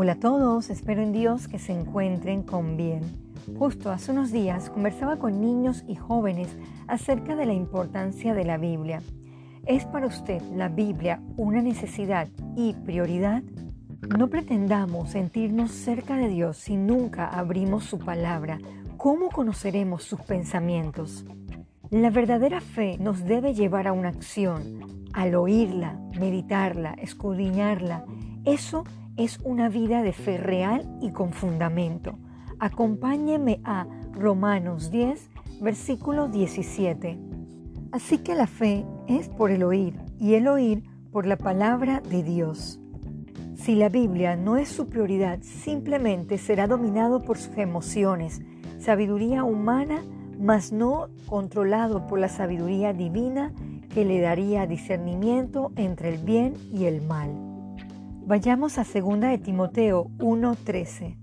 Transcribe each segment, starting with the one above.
Hola a todos, espero en Dios que se encuentren con bien. Justo hace unos días conversaba con niños y jóvenes acerca de la importancia de la Biblia. ¿Es para usted la Biblia una necesidad y prioridad? No pretendamos sentirnos cerca de Dios si nunca abrimos su palabra. ¿Cómo conoceremos sus pensamientos? La verdadera fe nos debe llevar a una acción. Al oírla, meditarla, escudriñarla, eso es una vida de fe real y con fundamento. Acompáñeme a Romanos 10, versículo 17. Así que la fe es por el oír y el oír por la palabra de Dios. Si la Biblia no es su prioridad, simplemente será dominado por sus emociones, sabiduría humana, mas no controlado por la sabiduría divina que le daría discernimiento entre el bien y el mal. Vayamos a 2 de Timoteo 1:13.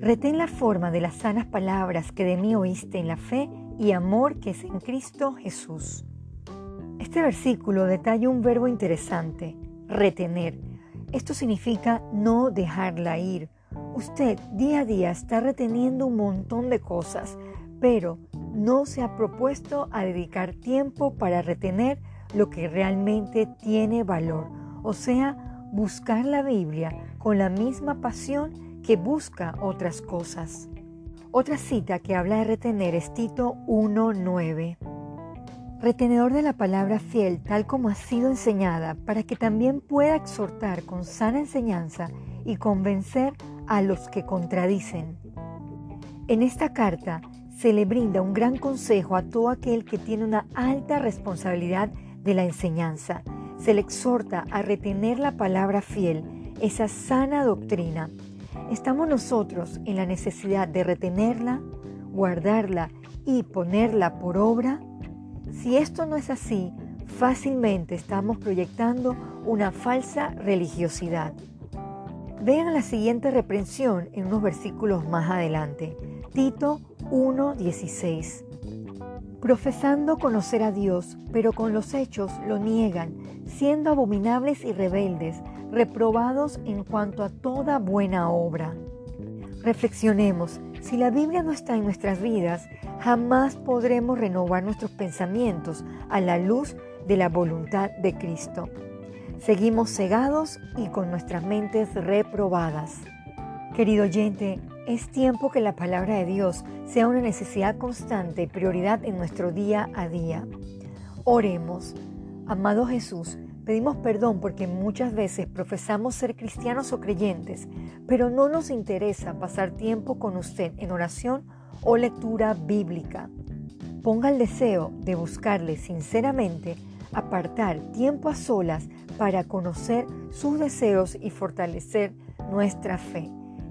Retén la forma de las sanas palabras que de mí oíste en la fe y amor que es en Cristo Jesús. Este versículo detalla un verbo interesante, retener. Esto significa no dejarla ir. Usted día a día está reteniendo un montón de cosas, pero no se ha propuesto a dedicar tiempo para retener lo que realmente tiene valor, o sea, buscar la Biblia con la misma pasión que busca otras cosas. Otra cita que habla de retener es Tito 1.9. Retenedor de la palabra fiel tal como ha sido enseñada, para que también pueda exhortar con sana enseñanza y convencer a los que contradicen. En esta carta se le brinda un gran consejo a todo aquel que tiene una alta responsabilidad de la enseñanza se le exhorta a retener la palabra fiel, esa sana doctrina. ¿Estamos nosotros en la necesidad de retenerla, guardarla y ponerla por obra? Si esto no es así, fácilmente estamos proyectando una falsa religiosidad. Vean la siguiente reprensión en unos versículos más adelante. Tito 1.16 profesando conocer a Dios, pero con los hechos lo niegan, siendo abominables y rebeldes, reprobados en cuanto a toda buena obra. Reflexionemos, si la Biblia no está en nuestras vidas, jamás podremos renovar nuestros pensamientos a la luz de la voluntad de Cristo. Seguimos cegados y con nuestras mentes reprobadas. Querido oyente, es tiempo que la palabra de Dios sea una necesidad constante y prioridad en nuestro día a día. Oremos. Amado Jesús, pedimos perdón porque muchas veces profesamos ser cristianos o creyentes, pero no nos interesa pasar tiempo con usted en oración o lectura bíblica. Ponga el deseo de buscarle sinceramente, apartar tiempo a solas para conocer sus deseos y fortalecer nuestra fe.